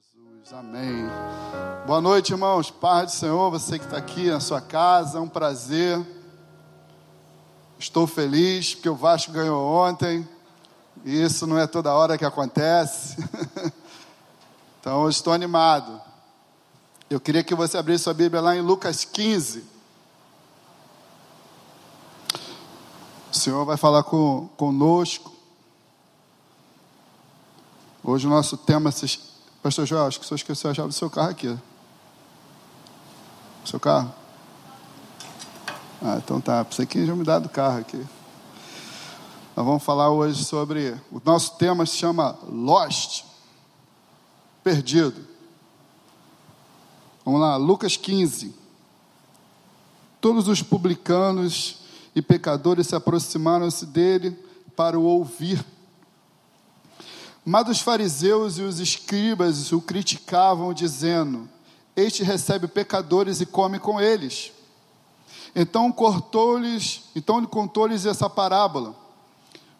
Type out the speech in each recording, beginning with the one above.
Jesus, amém. Boa noite, irmãos. Paz do Senhor, você que está aqui na sua casa, é um prazer. Estou feliz porque o Vasco ganhou ontem, e isso não é toda hora que acontece. então, eu estou animado. Eu queria que você abrisse sua Bíblia lá em Lucas 15. O Senhor vai falar com, conosco. Hoje o nosso tema Pastor Joel, acho que o senhor esqueceu a chave do seu carro aqui. Seu carro? Ah, então tá. Pensei que já me dado o carro aqui. Nós vamos falar hoje sobre. O nosso tema se chama Lost Perdido. Vamos lá, Lucas 15. Todos os publicanos e pecadores se aproximaram-se dele para o ouvir. Mas os fariseus e os escribas o criticavam, dizendo: Este recebe pecadores e come com eles. Então cortou-lhes, então lhe contou-lhes essa parábola.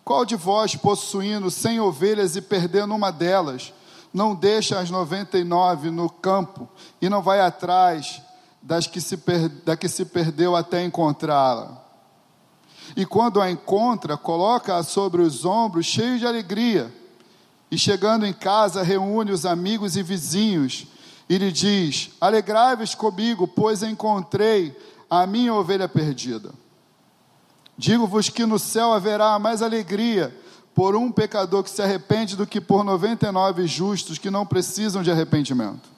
Qual de vós, possuindo cem ovelhas e perdendo uma delas, não deixa as noventa e nove no campo e não vai atrás das que se per, da que se perdeu até encontrá-la? E quando a encontra, coloca-a sobre os ombros, cheio de alegria e chegando em casa, reúne os amigos e vizinhos e lhe diz: Alegrai-vos comigo, pois encontrei a minha ovelha perdida. Digo-vos que no céu haverá mais alegria por um pecador que se arrepende do que por 99 justos que não precisam de arrependimento.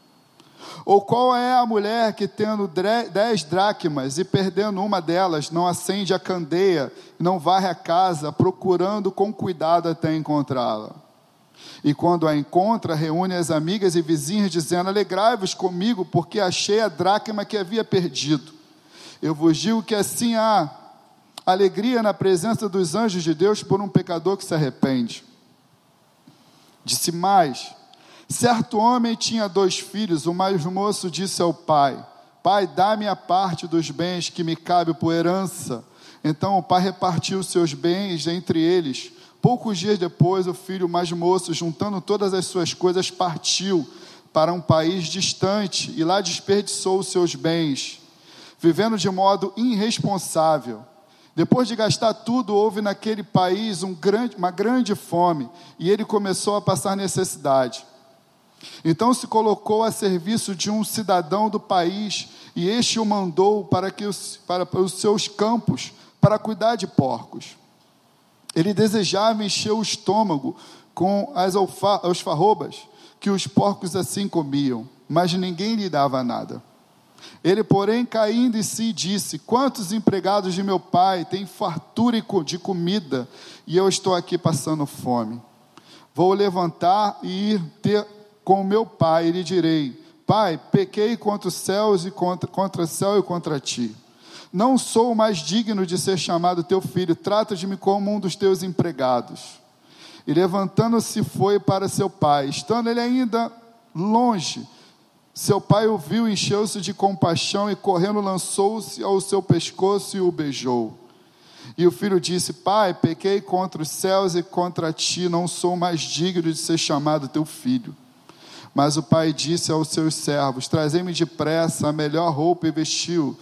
Ou qual é a mulher que, tendo dez dracmas e perdendo uma delas, não acende a candeia, não varre a casa, procurando com cuidado até encontrá-la? E quando a encontra, reúne as amigas e vizinhas, dizendo: Alegrai-vos comigo, porque achei a dracma que havia perdido. Eu vos digo que assim há alegria na presença dos anjos de Deus por um pecador que se arrepende. Disse mais: certo homem tinha dois filhos. O mais moço disse ao pai: Pai, dá-me a parte dos bens que me cabe por herança. Então o pai repartiu seus bens entre eles. Poucos dias depois, o filho mais moço, juntando todas as suas coisas, partiu para um país distante e lá desperdiçou os seus bens, vivendo de modo irresponsável. Depois de gastar tudo, houve naquele país um grande, uma grande fome e ele começou a passar necessidade. Então se colocou a serviço de um cidadão do país e este o mandou para, que para, para os seus campos para cuidar de porcos. Ele desejava encher o estômago com as alfarrobas que os porcos assim comiam, mas ninguém lhe dava nada. Ele, porém, caindo em si, disse: Quantos empregados de meu pai têm fartura de comida e eu estou aqui passando fome? Vou levantar e ir ter com meu pai e lhe direi: Pai, pequei contra os céus e contra, contra o céu e contra ti. Não sou mais digno de ser chamado teu filho, trata-me como um dos teus empregados. E levantando-se foi para seu pai. Estando ele ainda longe, seu pai o viu, encheu-se de compaixão e correndo lançou-se ao seu pescoço e o beijou. E o filho disse: Pai, pequei contra os céus e contra ti, não sou mais digno de ser chamado teu filho. Mas o pai disse aos seus servos: Trazei-me depressa a melhor roupa e vestiu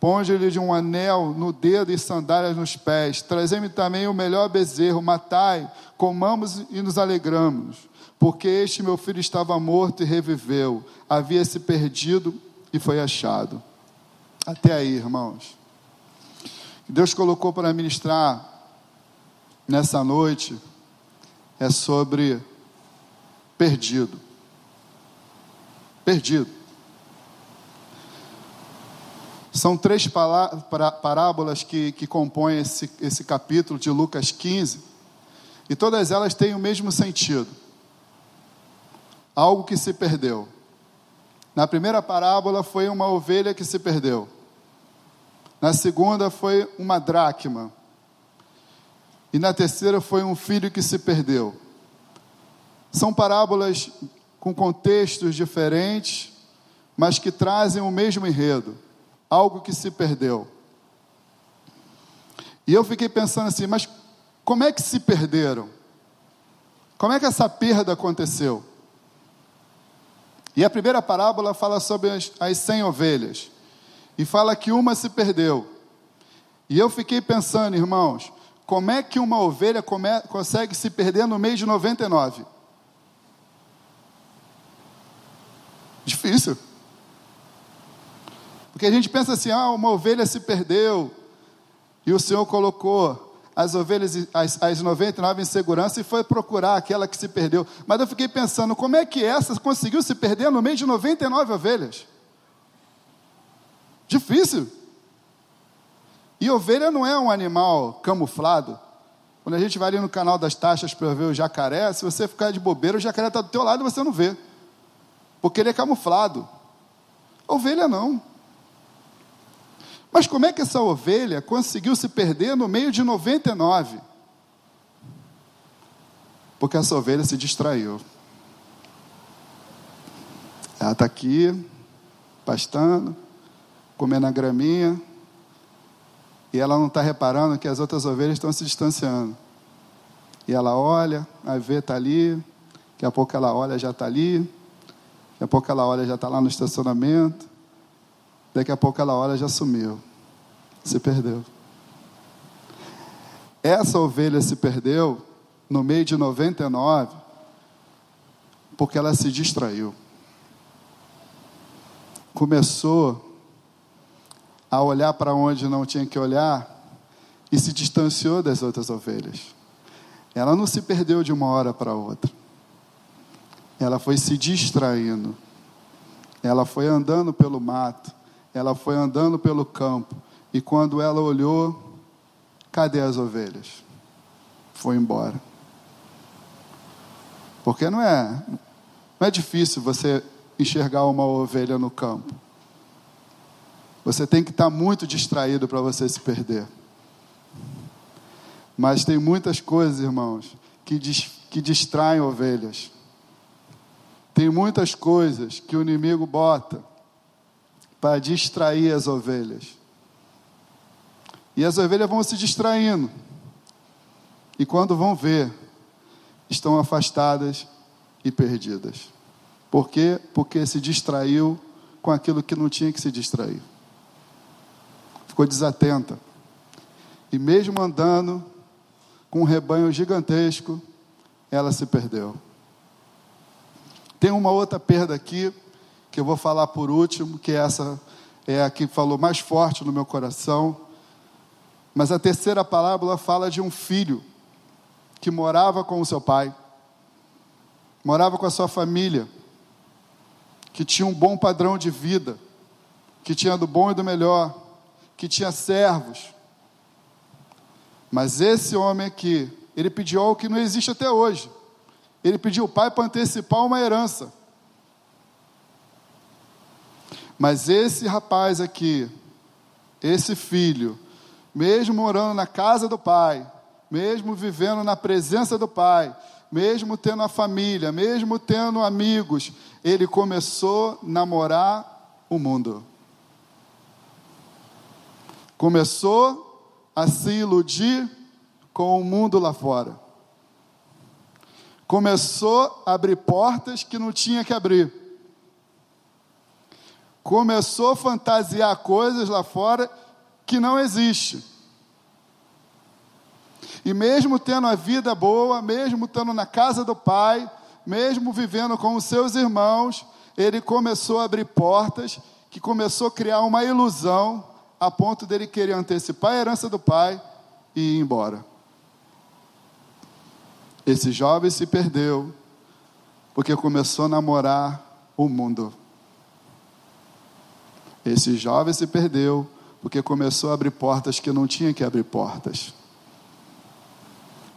Ponge-lhe um anel no dedo e sandálias nos pés. Trazei-me também o melhor bezerro, matai, comamos e nos alegramos. Porque este meu filho estava morto e reviveu, havia se perdido e foi achado. Até aí, irmãos. Deus colocou para ministrar nessa noite é sobre perdido. Perdido. São três parábolas que, que compõem esse, esse capítulo de Lucas 15, e todas elas têm o mesmo sentido. Algo que se perdeu. Na primeira parábola foi uma ovelha que se perdeu. Na segunda foi uma dracma. E na terceira foi um filho que se perdeu. São parábolas com contextos diferentes, mas que trazem o mesmo enredo algo que se perdeu. E eu fiquei pensando assim, mas como é que se perderam? Como é que essa perda aconteceu? E a primeira parábola fala sobre as, as 100 ovelhas. E fala que uma se perdeu. E eu fiquei pensando, irmãos, como é que uma ovelha come, consegue se perder no meio de 99? Difícil. Porque a gente pensa assim: ah, uma ovelha se perdeu, e o Senhor colocou as ovelhas, as, as 99 em segurança e foi procurar aquela que se perdeu. Mas eu fiquei pensando: como é que essa conseguiu se perder no meio de 99 ovelhas? Difícil. E ovelha não é um animal camuflado. Quando a gente vai ali no canal das taxas para ver o jacaré, se você ficar de bobeira, o jacaré está do teu lado e você não vê. Porque ele é camuflado. Ovelha não. Mas como é que essa ovelha conseguiu se perder no meio de 99? Porque essa ovelha se distraiu. Ela está aqui, pastando, comendo a graminha, e ela não está reparando que as outras ovelhas estão se distanciando. E ela olha, a vê está ali, daqui a pouco ela olha, já está ali, daqui a pouco ela olha, já está lá no estacionamento, Daqui a pouco ela olha, já sumiu. Se perdeu. Essa ovelha se perdeu no meio de 99 porque ela se distraiu. Começou a olhar para onde não tinha que olhar e se distanciou das outras ovelhas. Ela não se perdeu de uma hora para outra. Ela foi se distraindo. Ela foi andando pelo mato ela foi andando pelo campo e quando ela olhou, cadê as ovelhas? Foi embora. Porque não é, não é difícil você enxergar uma ovelha no campo. Você tem que estar muito distraído para você se perder. Mas tem muitas coisas, irmãos, que, dis, que distraem ovelhas. Tem muitas coisas que o inimigo bota para distrair as ovelhas. E as ovelhas vão se distraindo. E quando vão ver, estão afastadas e perdidas. Por quê? Porque se distraiu com aquilo que não tinha que se distrair. Ficou desatenta. E mesmo andando com um rebanho gigantesco, ela se perdeu. Tem uma outra perda aqui que eu vou falar por último, que essa é a que falou mais forte no meu coração. Mas a terceira parábola fala de um filho que morava com o seu pai, morava com a sua família, que tinha um bom padrão de vida, que tinha do bom e do melhor, que tinha servos. Mas esse homem aqui, ele pediu algo que não existe até hoje. Ele pediu o pai para antecipar uma herança. Mas esse rapaz aqui, esse filho, mesmo morando na casa do pai, mesmo vivendo na presença do pai, mesmo tendo a família, mesmo tendo amigos, ele começou a namorar o mundo. Começou a se iludir com o mundo lá fora. Começou a abrir portas que não tinha que abrir começou a fantasiar coisas lá fora que não existe. E mesmo tendo a vida boa, mesmo estando na casa do pai, mesmo vivendo com os seus irmãos, ele começou a abrir portas que começou a criar uma ilusão a ponto dele querer antecipar a herança do pai e ir embora. Esse jovem se perdeu porque começou a namorar o mundo. Esse jovem se perdeu porque começou a abrir portas que não tinha que abrir portas.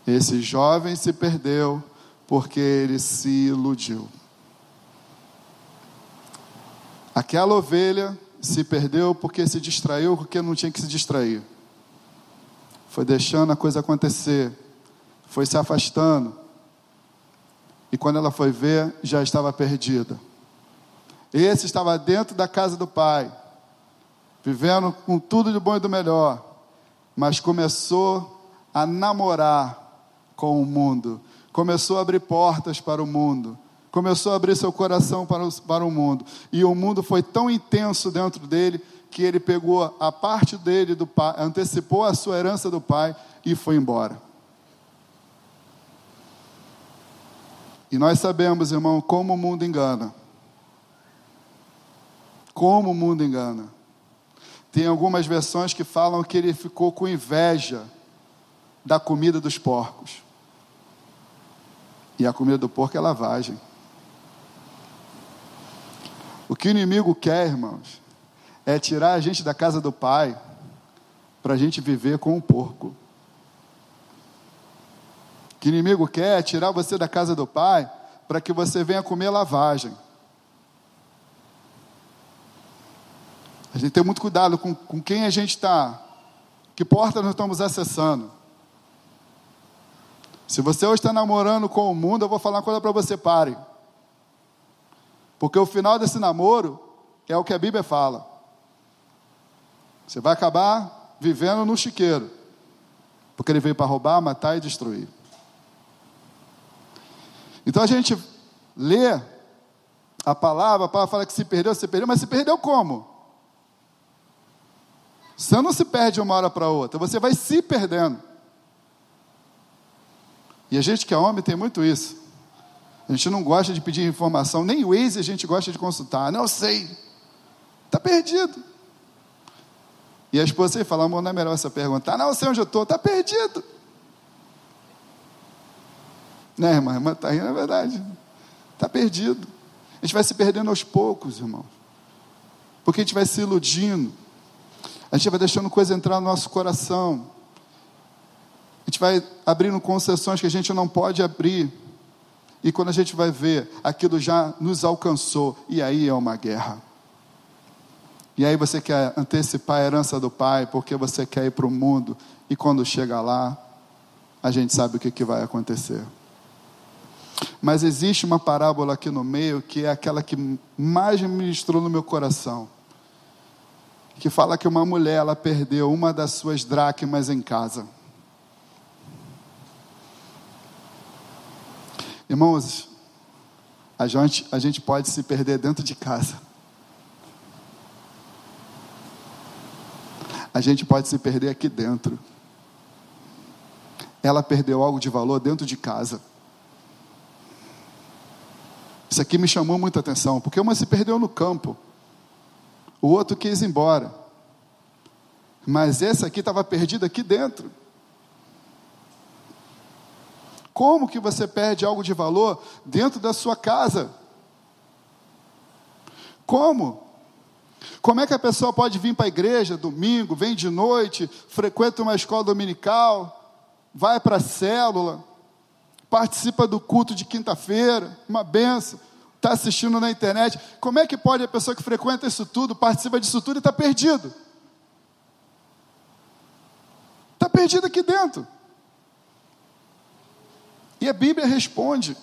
Esse jovem se perdeu porque ele se iludiu. Aquela ovelha se perdeu porque se distraiu porque não tinha que se distrair. Foi deixando a coisa acontecer, foi se afastando. E quando ela foi ver, já estava perdida. Esse estava dentro da casa do pai, vivendo com tudo de bom e do melhor, mas começou a namorar com o mundo, começou a abrir portas para o mundo, começou a abrir seu coração para o, para o mundo. E o mundo foi tão intenso dentro dele que ele pegou a parte dele do pai, antecipou a sua herança do pai e foi embora. E nós sabemos, irmão, como o mundo engana. Como o mundo engana. Tem algumas versões que falam que ele ficou com inveja da comida dos porcos. E a comida do porco é lavagem. O que o inimigo quer, irmãos, é tirar a gente da casa do Pai para a gente viver com o porco. O que o inimigo quer é tirar você da casa do Pai para que você venha comer lavagem. A gente tem muito cuidado com, com quem a gente está, que porta nós estamos acessando. Se você hoje está namorando com o mundo, eu vou falar uma coisa para você, pare. Porque o final desse namoro é o que a Bíblia fala. Você vai acabar vivendo no chiqueiro. Porque ele veio para roubar, matar e destruir. Então a gente lê a palavra, a palavra fala que se perdeu, se perdeu, mas se perdeu como? Você não se perde uma hora para outra, você vai se perdendo. E a gente que é homem tem muito isso. A gente não gosta de pedir informação, nem o Waze a gente gosta de consultar. Não sei. Está perdido. E a esposa fala, amor, não é melhor você perguntar. Não sei onde eu estou, está perdido. Né, irmã? Irmã está rindo, é verdade. Está perdido. A gente vai se perdendo aos poucos, irmão. Porque a gente vai se iludindo. A gente vai deixando coisa entrar no nosso coração gente vai abrindo concessões que a gente não pode abrir. E quando a gente vai ver, aquilo já nos alcançou. E aí é uma guerra. E aí você quer antecipar a herança do pai, porque você quer ir para o mundo. E quando chega lá, a gente sabe o que, que vai acontecer. Mas existe uma parábola aqui no meio que é aquela que mais me ministrou no meu coração. Que fala que uma mulher ela perdeu uma das suas dracmas em casa. Irmãos, a gente, a gente pode se perder dentro de casa. A gente pode se perder aqui dentro. Ela perdeu algo de valor dentro de casa. Isso aqui me chamou muita atenção, porque uma se perdeu no campo, o outro quis ir embora. Mas esse aqui estava perdido aqui dentro. Como que você perde algo de valor dentro da sua casa? Como? Como é que a pessoa pode vir para a igreja domingo, vem de noite, frequenta uma escola dominical, vai para a célula, participa do culto de quinta-feira, uma benção, está assistindo na internet. Como é que pode a pessoa que frequenta isso tudo, participa disso tudo e está perdido? Está perdido aqui dentro. E a Bíblia responde: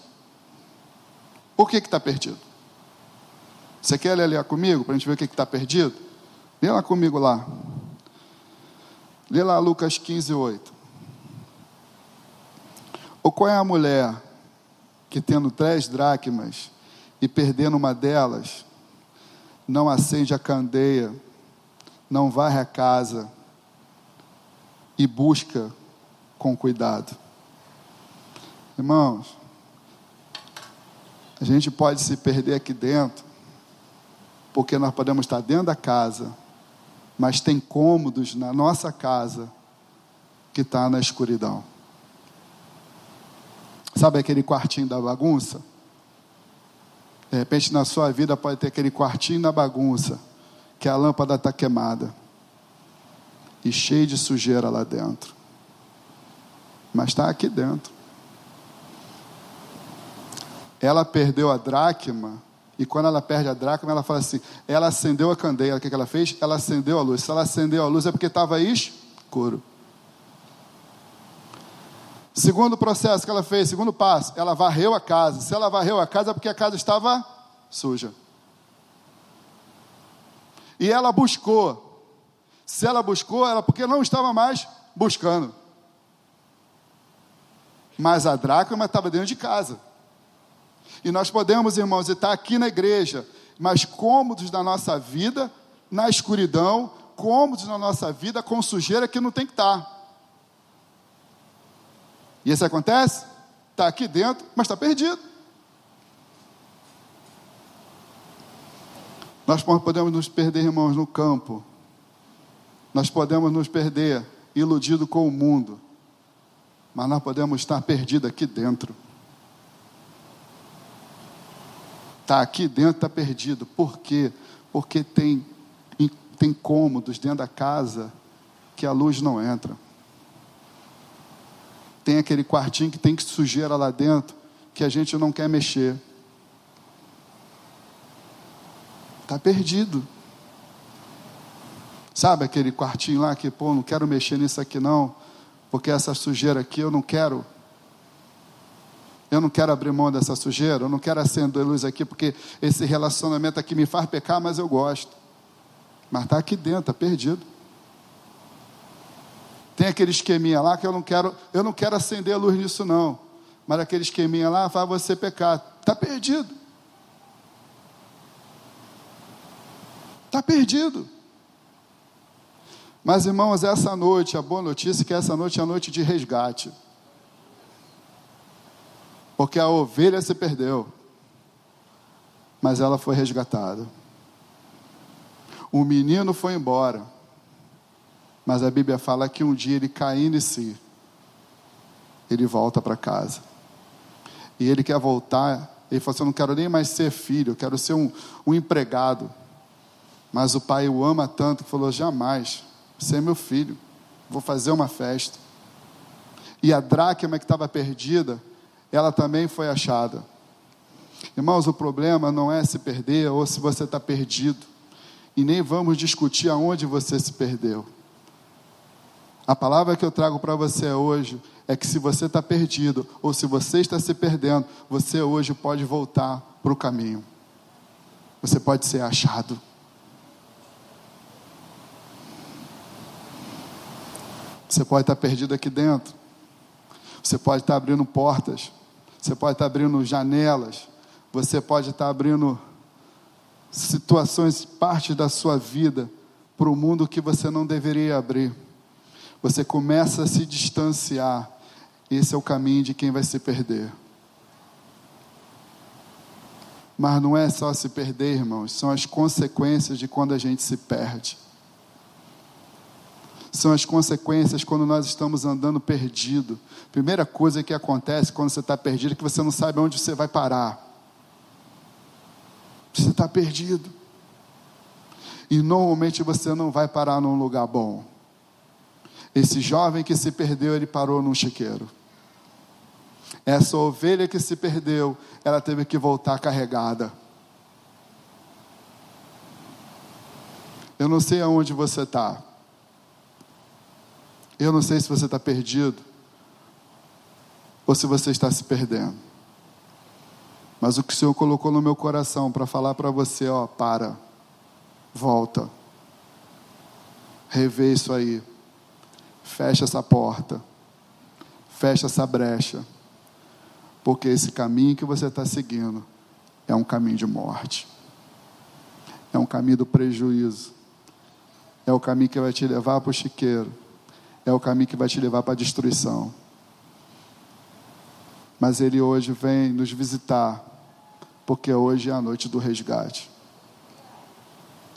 por que está perdido? Você quer ler comigo para a gente ver o que está perdido? Lê lá comigo lá. Lê lá Lucas 15, 8. Ou qual é a mulher que tendo três dracmas e perdendo uma delas, não acende a candeia, não varre a casa e busca com cuidado? Irmãos, a gente pode se perder aqui dentro, porque nós podemos estar dentro da casa, mas tem cômodos na nossa casa que está na escuridão. Sabe aquele quartinho da bagunça? De repente na sua vida pode ter aquele quartinho da bagunça, que a lâmpada está queimada e cheio de sujeira lá dentro. Mas está aqui dentro ela perdeu a dracma, e quando ela perde a dracma, ela fala assim: ela acendeu a candeia. O que ela fez? Ela acendeu a luz. Se ela acendeu a luz é porque estava escuro. Segundo processo que ela fez, segundo passo, ela varreu a casa. Se ela varreu a casa é porque a casa estava suja. E ela buscou. Se ela buscou, era porque não estava mais buscando. Mas a dracma estava dentro de casa. E nós podemos, irmãos, estar aqui na igreja, mas cômodos da nossa vida, na escuridão, cômodos na nossa vida com sujeira que não tem que estar. E isso acontece? Está aqui dentro, mas está perdido. Nós podemos nos perder, irmãos, no campo. Nós podemos nos perder iludido com o mundo. Mas nós podemos estar perdidos aqui dentro. Está aqui dentro, está perdido. Por quê? Porque tem, tem cômodos dentro da casa que a luz não entra. Tem aquele quartinho que tem que sujeira lá dentro que a gente não quer mexer. Está perdido. Sabe aquele quartinho lá que, pô, não quero mexer nisso aqui não, porque essa sujeira aqui eu não quero. Eu não quero abrir mão dessa sujeira, eu não quero acender luz aqui, porque esse relacionamento aqui me faz pecar, mas eu gosto. Mas está aqui dentro, está perdido. Tem aquele esqueminha lá que eu não quero, eu não quero acender a luz nisso não. Mas aquele esqueminha lá faz você pecar. Está perdido. Está perdido. Mas, irmãos, essa noite, a boa notícia é que essa noite é a noite de resgate. Porque a ovelha se perdeu, mas ela foi resgatada. O menino foi embora, mas a Bíblia fala que um dia ele caindo em si, ele volta para casa. E ele quer voltar, ele falou assim: Eu não quero nem mais ser filho, eu quero ser um, um empregado. Mas o pai o ama tanto que falou: jamais, você é meu filho, vou fazer uma festa. E a dracma que estava perdida, ela também foi achada. Irmãos, o problema não é se perder ou se você está perdido. E nem vamos discutir aonde você se perdeu. A palavra que eu trago para você hoje é que se você está perdido ou se você está se perdendo, você hoje pode voltar para o caminho. Você pode ser achado. Você pode estar perdido aqui dentro. Você pode estar abrindo portas. Você pode estar abrindo janelas. Você pode estar abrindo situações, partes da sua vida para o mundo que você não deveria abrir. Você começa a se distanciar. Esse é o caminho de quem vai se perder. Mas não é só se perder, irmãos, são as consequências de quando a gente se perde são as consequências quando nós estamos andando perdido. Primeira coisa que acontece quando você está perdido é que você não sabe onde você vai parar. Você está perdido. E normalmente você não vai parar num lugar bom. Esse jovem que se perdeu, ele parou num chiqueiro. Essa ovelha que se perdeu, ela teve que voltar carregada. Eu não sei aonde você está. Eu não sei se você está perdido ou se você está se perdendo. Mas o que o Senhor colocou no meu coração para falar para você, ó, para, volta, revê isso aí, fecha essa porta, fecha essa brecha, porque esse caminho que você está seguindo é um caminho de morte, é um caminho do prejuízo, é o caminho que vai te levar para o chiqueiro é o caminho que vai te levar para a destruição. Mas Ele hoje vem nos visitar, porque hoje é a noite do resgate.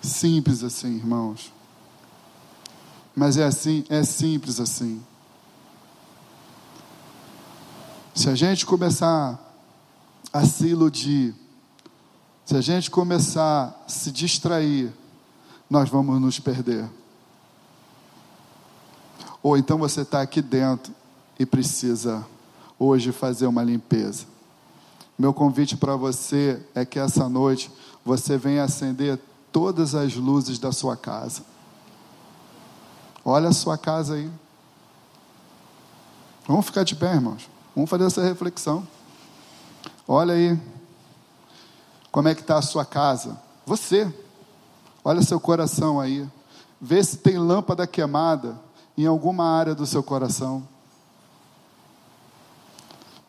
Simples assim, irmãos. Mas é assim, é simples assim. Se a gente começar a se iludir, se a gente começar a se distrair, nós vamos nos perder. Ou então você está aqui dentro e precisa hoje fazer uma limpeza. Meu convite para você é que essa noite você venha acender todas as luzes da sua casa. Olha a sua casa aí. Vamos ficar de pé, irmãos. Vamos fazer essa reflexão. Olha aí. Como é que está a sua casa? Você. Olha seu coração aí. Vê se tem lâmpada queimada em alguma área do seu coração.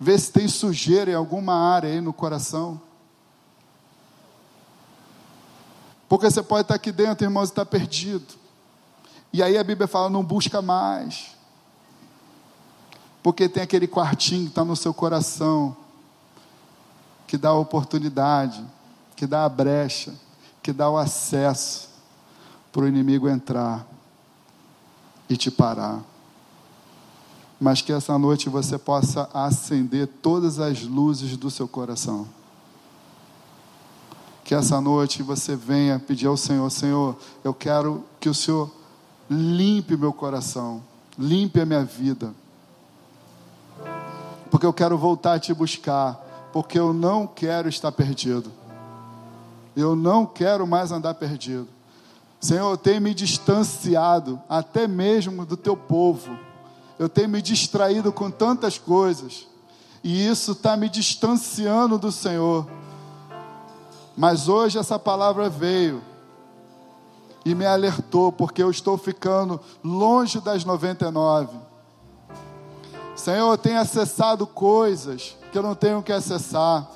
Vê se tem sujeira em alguma área aí no coração. Porque você pode estar aqui dentro, irmãos, e estar perdido. E aí a Bíblia fala: não busca mais. Porque tem aquele quartinho que está no seu coração, que dá a oportunidade, que dá a brecha, que dá o acesso para o inimigo entrar e te parar. Mas que essa noite você possa acender todas as luzes do seu coração. Que essa noite você venha pedir ao Senhor: Senhor, eu quero que o Senhor limpe meu coração, limpe a minha vida. Porque eu quero voltar a te buscar, porque eu não quero estar perdido. Eu não quero mais andar perdido. Senhor, eu tenho me distanciado até mesmo do teu povo. Eu tenho me distraído com tantas coisas. E isso está me distanciando do Senhor. Mas hoje essa palavra veio e me alertou, porque eu estou ficando longe das 99. Senhor, eu tenho acessado coisas que eu não tenho que acessar.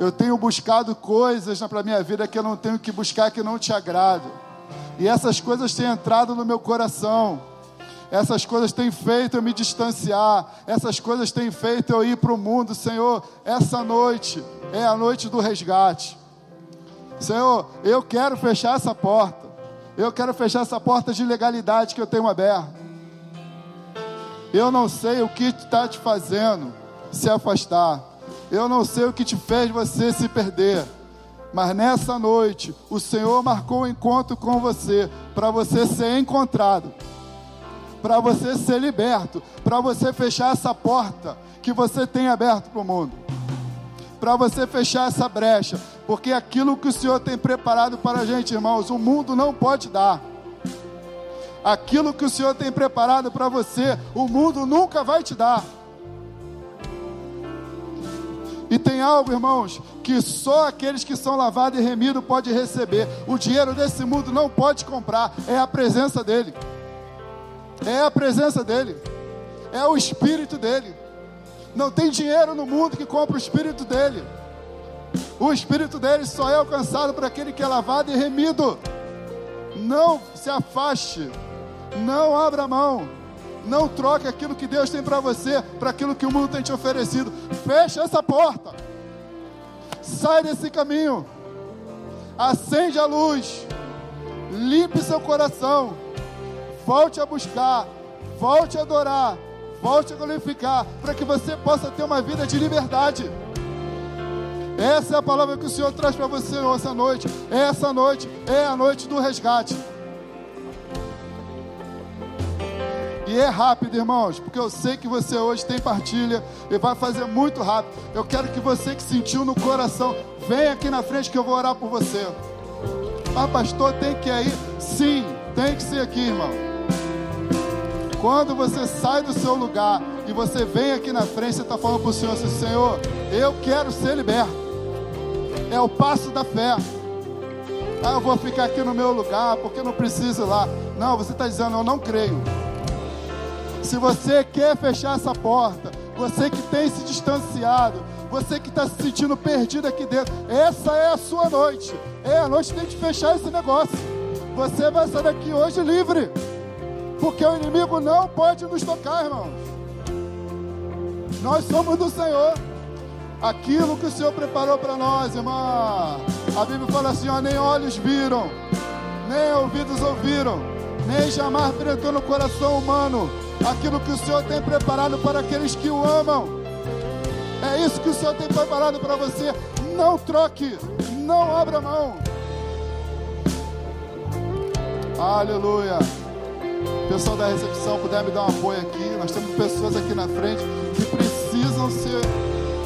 Eu tenho buscado coisas para a minha vida que eu não tenho que buscar, que não te agradam. E essas coisas têm entrado no meu coração. Essas coisas têm feito eu me distanciar. Essas coisas têm feito eu ir para o mundo. Senhor, essa noite é a noite do resgate. Senhor, eu quero fechar essa porta. Eu quero fechar essa porta de legalidade que eu tenho aberta. Eu não sei o que está te fazendo se afastar. Eu não sei o que te fez você se perder. Mas nessa noite, o Senhor marcou um encontro com você para você ser encontrado, para você ser liberto, para você fechar essa porta que você tem aberto para o mundo, para você fechar essa brecha, porque aquilo que o Senhor tem preparado para a gente, irmãos, o mundo não pode dar. Aquilo que o Senhor tem preparado para você, o mundo nunca vai te dar. E tem algo, irmãos, que só aqueles que são lavados e remidos podem receber. O dinheiro desse mundo não pode comprar, é a presença dele. É a presença dele. É o espírito dele. Não tem dinheiro no mundo que compra o espírito dele. O espírito dele só é alcançado por aquele que é lavado e remido. Não se afaste, não abra mão, não troque aquilo que Deus tem para você para aquilo que o mundo tem te oferecido. Feche essa porta, sai desse caminho, acende a luz, limpe seu coração, volte a buscar, volte a adorar, volte a glorificar, para que você possa ter uma vida de liberdade. Essa é a palavra que o Senhor traz para você essa noite. Essa noite é a noite do resgate. E é rápido, irmãos, porque eu sei que você hoje tem partilha e vai fazer muito rápido. Eu quero que você que sentiu no coração, venha aqui na frente que eu vou orar por você. Ah, pastor, tem que ir? Sim, tem que ser aqui, irmão. Quando você sai do seu lugar e você vem aqui na frente, você está falando para o Senhor assim, Senhor, eu quero ser liberto é o passo da fé. Ah, eu vou ficar aqui no meu lugar porque não preciso ir lá. Não, você está dizendo, eu não creio. Se você quer fechar essa porta, você que tem se distanciado, você que está se sentindo perdido aqui dentro, essa é a sua noite. É a noite que fechar esse negócio. Você vai sair daqui hoje livre, porque o inimigo não pode nos tocar, irmãos. Nós somos do Senhor aquilo que o Senhor preparou para nós, irmã. A Bíblia fala assim: ó, nem olhos viram, nem ouvidos ouviram, nem jamais penetrou no coração humano aquilo que o Senhor tem preparado para aqueles que o amam. É isso que o Senhor tem preparado para você. Não troque, não abra mão. Aleluia. Pessoal da recepção, puder me dar um apoio aqui. Nós temos pessoas aqui na frente que precisam ser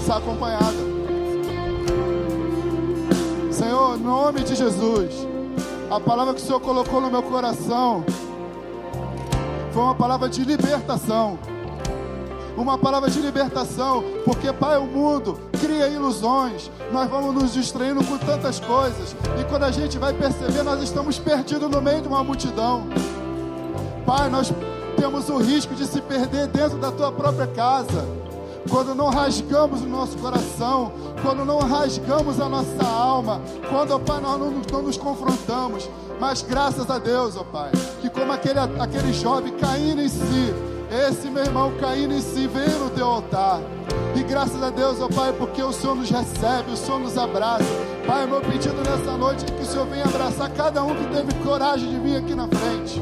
está acompanhada. Senhor, em nome de Jesus, a palavra que o Senhor colocou no meu coração foi uma palavra de libertação. Uma palavra de libertação, porque Pai, o mundo cria ilusões, nós vamos nos distraindo com tantas coisas, e quando a gente vai perceber, nós estamos perdidos no meio de uma multidão. Pai, nós temos o risco de se perder dentro da tua própria casa quando não rasgamos o nosso coração, quando não rasgamos a nossa alma, quando, ó Pai, nós não, não nos confrontamos. Mas graças a Deus, ó Pai, que como aquele, aquele jovem caindo em si, esse meu irmão caindo em si, veio no teu altar. E graças a Deus, ó Pai, porque o Senhor nos recebe, o Senhor nos abraça. Pai, meu pedido nessa noite é que o Senhor venha abraçar cada um que teve coragem de vir aqui na frente.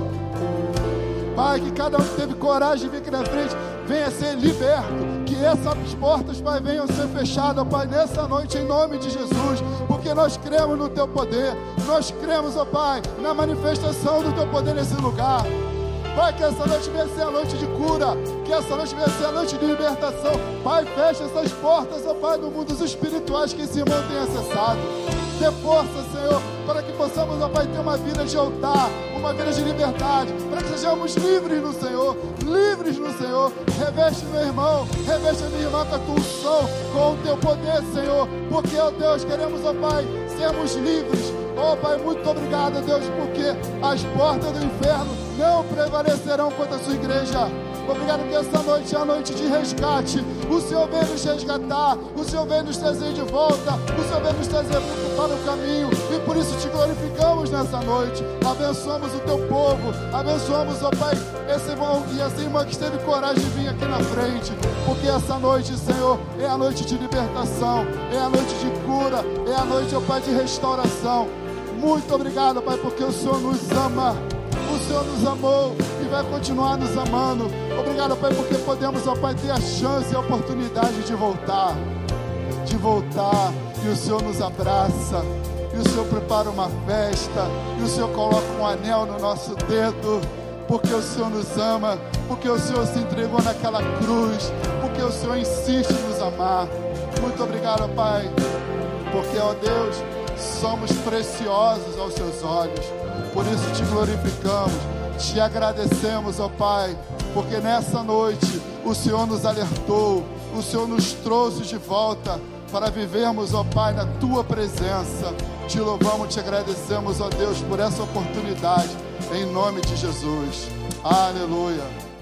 Pai, que cada um que teve coragem de vir aqui na frente venha ser liberto. Que essas portas, Pai, venham ser fechadas, Pai, nessa noite, em nome de Jesus. Porque nós cremos no Teu poder. Nós cremos, ó Pai, na manifestação do Teu poder nesse lugar. Pai, que essa noite venha ser a noite de cura, que essa noite venha ser a noite de libertação. Pai, fecha essas portas, ó Pai, do mundo dos espirituais que esse irmão tem acessado. Dê força, Senhor, para que possamos, ó Pai, ter uma vida de altar, uma vida de liberdade, para que sejamos livres no Senhor, livres no Senhor. Reveste meu irmão, reveste a minha irmã com a tua unção, com o teu poder, Senhor, porque, ó Deus, queremos, ó Pai, sermos livres Oh Pai, muito obrigado, Deus, porque as portas do inferno não prevalecerão contra a sua igreja. Obrigado que essa noite é a noite de resgate. O Senhor vem nos resgatar, o Senhor vem nos trazer de volta, o Senhor vem nos trazer para o caminho. E por isso te glorificamos nessa noite. Abençoamos o teu povo, abençoamos, ó Pai, esse irmão e essa irmã que esteve coragem de vir aqui na frente. Porque essa noite, Senhor, é a noite de libertação, é a noite de cura, é a noite, ó Pai, de restauração. Muito obrigado, Pai, porque o Senhor nos ama. O Senhor nos amou e vai continuar nos amando. Obrigado, Pai, porque podemos, ó Pai, ter a chance e a oportunidade de voltar. De voltar. E o Senhor nos abraça. E o Senhor prepara uma festa. E o Senhor coloca um anel no nosso dedo. Porque o Senhor nos ama. Porque o Senhor se entregou naquela cruz. Porque o Senhor insiste em nos amar. Muito obrigado, Pai. Porque, ó Deus somos preciosos aos seus olhos. Por isso te glorificamos, te agradecemos, ó Pai, porque nessa noite o Senhor nos alertou, o Senhor nos trouxe de volta para vivermos, ó Pai, na tua presença. Te louvamos, te agradecemos, ó Deus, por essa oportunidade, em nome de Jesus. Aleluia.